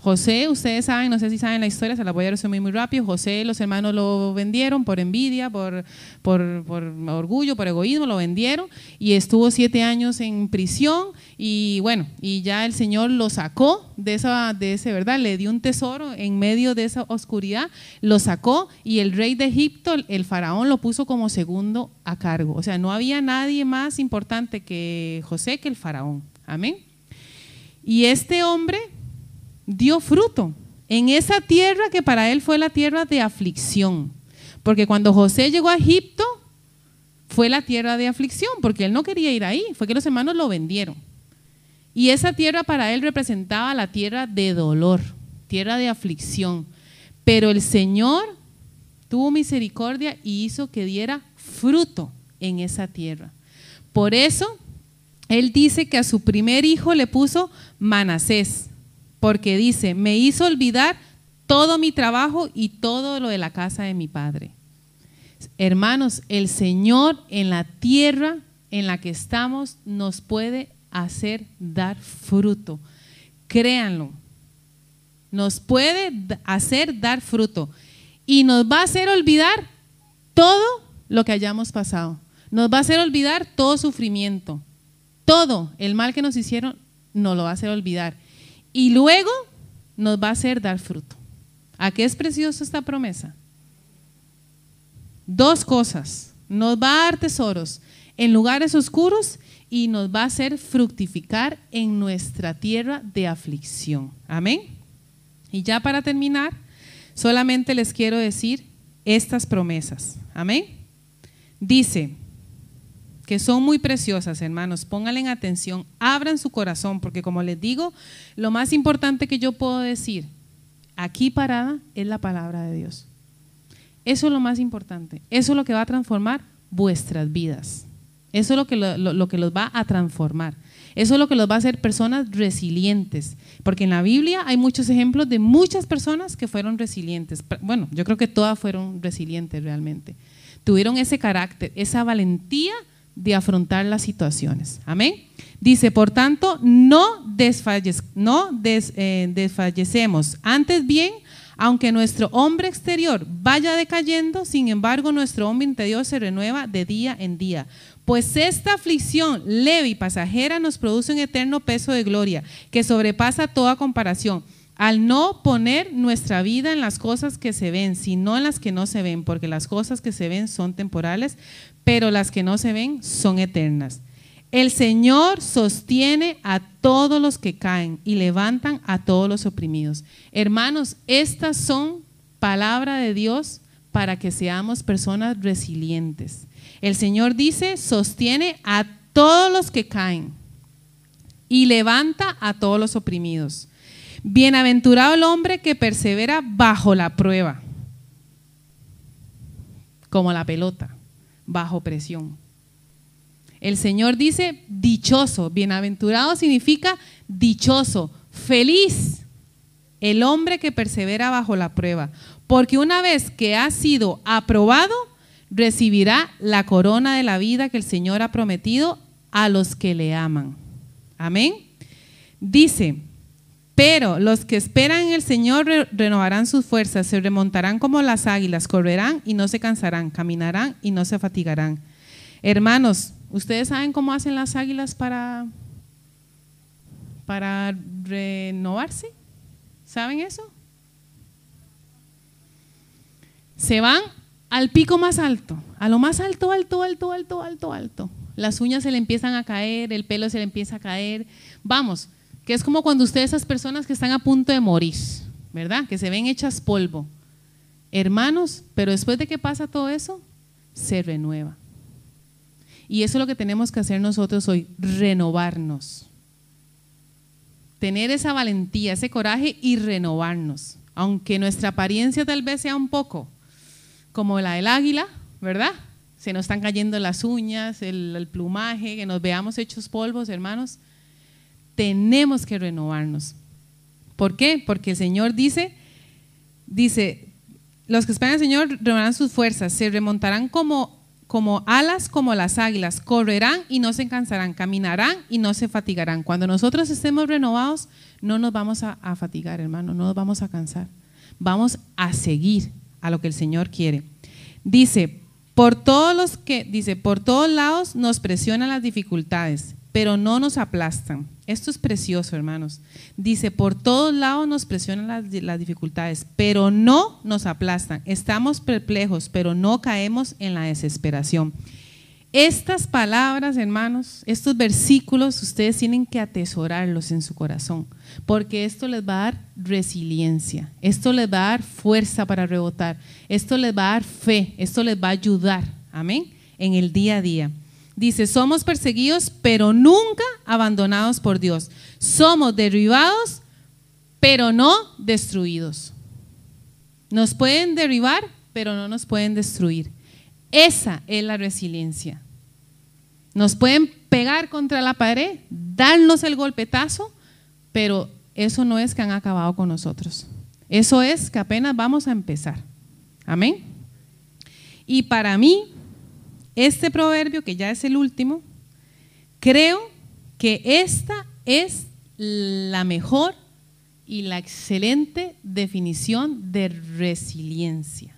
José, ustedes saben, no sé si saben la historia, se la voy a resumir muy rápido. José, los hermanos lo vendieron por envidia, por, por, orgullo, por egoísmo, lo vendieron y estuvo siete años en prisión y bueno, y ya el Señor lo sacó de esa, de ese, ¿verdad? Le dio un tesoro en medio de esa oscuridad, lo sacó y el rey de Egipto, el faraón, lo puso como segundo a cargo. O sea, no había nadie más importante que José que el faraón. Amén. Y este hombre dio fruto en esa tierra que para él fue la tierra de aflicción. Porque cuando José llegó a Egipto, fue la tierra de aflicción, porque él no quería ir ahí, fue que los hermanos lo vendieron. Y esa tierra para él representaba la tierra de dolor, tierra de aflicción. Pero el Señor tuvo misericordia y hizo que diera fruto en esa tierra. Por eso, él dice que a su primer hijo le puso Manasés, porque dice, me hizo olvidar todo mi trabajo y todo lo de la casa de mi padre. Hermanos, el Señor en la tierra en la que estamos nos puede hacer dar fruto. Créanlo. Nos puede hacer dar fruto. Y nos va a hacer olvidar todo lo que hayamos pasado. Nos va a hacer olvidar todo sufrimiento. Todo el mal que nos hicieron nos lo va a hacer olvidar y luego nos va a hacer dar fruto. ¿A qué es preciosa esta promesa? Dos cosas. Nos va a dar tesoros en lugares oscuros y nos va a hacer fructificar en nuestra tierra de aflicción. Amén. Y ya para terminar, solamente les quiero decir estas promesas. Amén. Dice, que son muy preciosas, hermanos. Pónganle en atención, abran su corazón, porque como les digo, lo más importante que yo puedo decir aquí parada es la palabra de Dios. Eso es lo más importante. Eso es lo que va a transformar vuestras vidas. Eso es lo que, lo, que los va a transformar. Eso es lo que los va a hacer personas resilientes. Porque en la Biblia hay muchos ejemplos de muchas personas que fueron resilientes. Bueno, yo creo que todas fueron resilientes realmente. Tuvieron ese carácter, esa valentía de afrontar las situaciones. Amén. Dice, por tanto, no, eh, desfallecemos. Antes bien, aunque nuestro hombre exterior vaya decayendo, sin embargo, nuestro hombre interior se renueva de día en día. Pues esta aflicción leve y pasajera nos produce un eterno peso de gloria que sobrepasa toda comparación al no poner nuestra vida en las cosas que se ven, sino en las que no se ven, porque las cosas que se ven son temporales, pero las que no se ven son eternas. El Señor sostiene a todos los que caen y levantan a todos los oprimidos. Hermanos, estas son palabra de Dios para que seamos personas resilientes. El Señor dice, sostiene a todos los que caen y levanta a todos los oprimidos. Bienaventurado el hombre que persevera bajo la prueba, como la pelota bajo presión. El Señor dice dichoso, bienaventurado significa dichoso, feliz el hombre que persevera bajo la prueba, porque una vez que ha sido aprobado, recibirá la corona de la vida que el Señor ha prometido a los que le aman. Amén. Dice, pero los que esperan en el Señor renovarán sus fuerzas, se remontarán como las águilas, correrán y no se cansarán, caminarán y no se fatigarán. Hermanos, ¿ustedes saben cómo hacen las águilas para, para renovarse? ¿Saben eso? Se van al pico más alto, a lo más alto, alto, alto, alto, alto, alto. Las uñas se le empiezan a caer, el pelo se le empieza a caer. Vamos, que es como cuando ustedes, esas personas que están a punto de morir, ¿verdad? Que se ven hechas polvo. Hermanos, pero después de que pasa todo eso, se renueva. Y eso es lo que tenemos que hacer nosotros hoy, renovarnos. Tener esa valentía, ese coraje y renovarnos. Aunque nuestra apariencia tal vez sea un poco como la del águila, ¿verdad? Se nos están cayendo las uñas, el, el plumaje, que nos veamos hechos polvos, hermanos tenemos que renovarnos. ¿Por qué? Porque el Señor dice, dice, los que esperan al Señor renovarán sus fuerzas, se remontarán como, como alas como las águilas, correrán y no se cansarán, caminarán y no se fatigarán. Cuando nosotros estemos renovados, no nos vamos a, a fatigar, hermano, no nos vamos a cansar. Vamos a seguir a lo que el Señor quiere. Dice, por todos los que, dice, por todos lados nos presionan las dificultades, pero no nos aplastan. Esto es precioso, hermanos. Dice, por todos lados nos presionan las, dificultades, pero no nos aplastan. Estamos perplejos, pero no caemos en la desesperación. Estas palabras, hermanos, estos versículos, ustedes tienen que atesorarlos en su corazón, porque esto les va a dar resiliencia, esto les va a dar fuerza para rebotar, esto les va a dar fe, esto les va a ayudar, amén, en el día a día. Dice, somos perseguidos, pero nunca abandonados por Dios. Somos derribados, pero no destruidos. Nos pueden derribar, pero no nos pueden destruir. Esa es la resiliencia. Nos pueden pegar contra la pared, darnos el golpetazo, pero eso no es que han acabado con nosotros. Eso es que apenas vamos a empezar. Amén. Y para mí, este proverbio, que ya es el último, creo que esta es la mejor y la excelente definición de resiliencia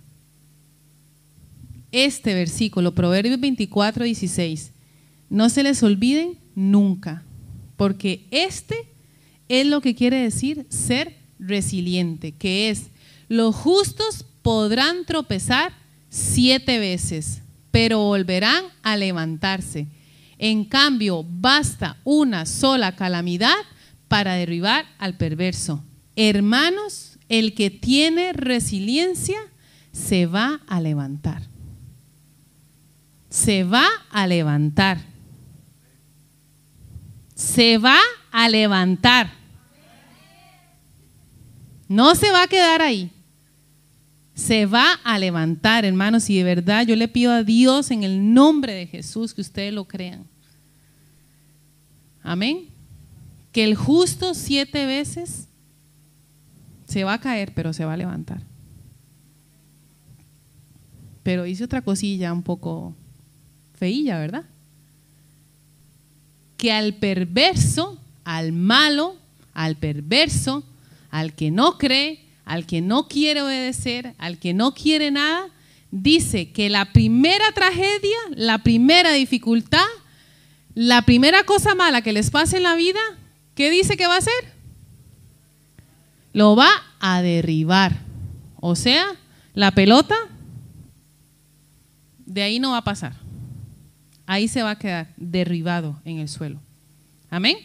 este versículo, Proverbios 24, 16. No se les olviden nunca, porque este es lo que quiere decir ser resiliente, que es, los justos podrán tropezar siete veces, pero volverán a levantarse. En cambio, basta una sola calamidad para derribar al perverso. Hermanos, el que tiene resiliencia se va a levantar se va a levantar. Se va a levantar. No se va a quedar ahí. Se va a levantar, hermanos, y de verdad yo le pido a Dios en el nombre de Jesús que ustedes lo crean. Amén. Que el justo siete veces se va a caer, pero se va a levantar. Pero hice otra cosilla un poco feilla, ¿verdad? Que al perverso, al malo, al perverso, al que no cree, al que no quiere obedecer, al que no quiere nada, dice que la primera tragedia, la primera dificultad, la primera cosa mala que les pase en la vida, ¿qué dice que va a hacer? Lo va a derribar. O sea, la pelota de ahí no va a pasar ahí se va a quedar derribado en el suelo. Amén.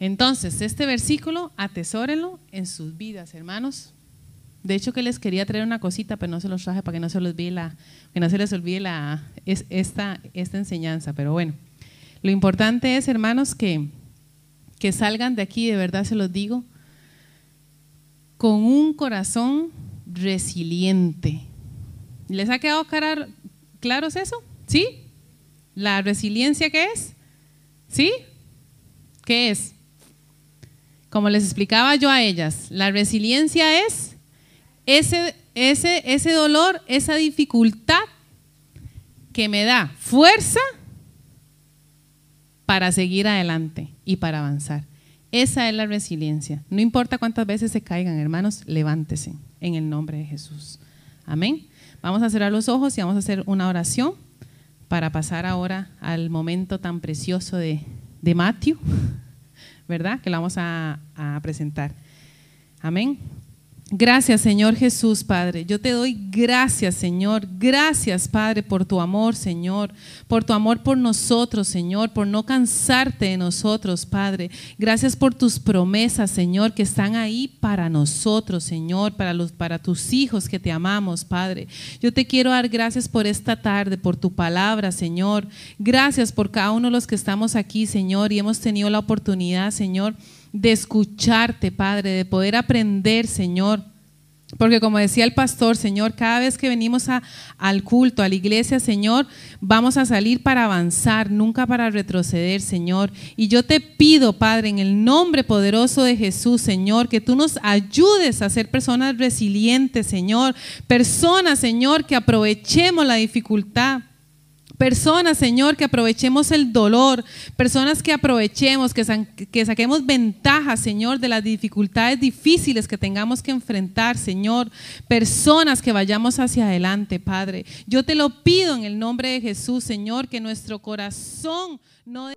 Entonces, este versículo, atesórenlo en sus vidas, hermanos. De hecho, que les quería traer una cosita, pero no se los traje para que no se, los olvide la, que no se les olvide la, esta, esta enseñanza. Pero bueno, lo importante es, hermanos, que, que salgan de aquí, de verdad se los digo, con un corazón resiliente. ¿Les ha quedado claro eso? ¿Sí? ¿La resiliencia qué es? ¿Sí? ¿Qué es? Como les explicaba yo a ellas, la resiliencia es ese, ese, ese dolor, esa dificultad que me da fuerza para seguir adelante y para avanzar. Esa es la resiliencia. No importa cuántas veces se caigan, hermanos, levántese en el nombre de Jesús. Amén. Vamos a cerrar los ojos y vamos a hacer una oración para pasar ahora al momento tan precioso de, de Matthew, ¿verdad? Que lo vamos a, a presentar. Amén. Gracias, Señor Jesús, Padre. Yo te doy gracias, Señor. Gracias, Padre, por tu amor, Señor. Por tu amor por nosotros, Señor. Por no cansarte de nosotros, Padre. Gracias por tus promesas, Señor, que están ahí para nosotros, Señor. Para, los, para tus hijos que te amamos, Padre. Yo te quiero dar gracias por esta tarde, por tu palabra, Señor. Gracias por cada uno de los que estamos aquí, Señor. Y hemos tenido la oportunidad, Señor de escucharte, Padre, de poder aprender, Señor, Porque como decía el pastor, Señor, cada vez que venimos a- al culto, a la iglesia, Señor, vamos a salir para avanzar, nunca para retroceder, Señor. Y yo te pido, Padre, en el nombre poderoso de Jesús, Señor, que tú nos ayudes a ser personas resilientes, Señor. Personas, Señor, que aprovechemos la dificultad. Personas, Señor, que aprovechemos el dolor, personas que aprovechemos, que, saquemos ventaja, Señor, de las dificultades difíciles que tengamos que enfrentar, Señor. Personas que vayamos hacia adelante, Padre. Yo te lo pido en el nombre de Jesús, Señor, que nuestro corazón no...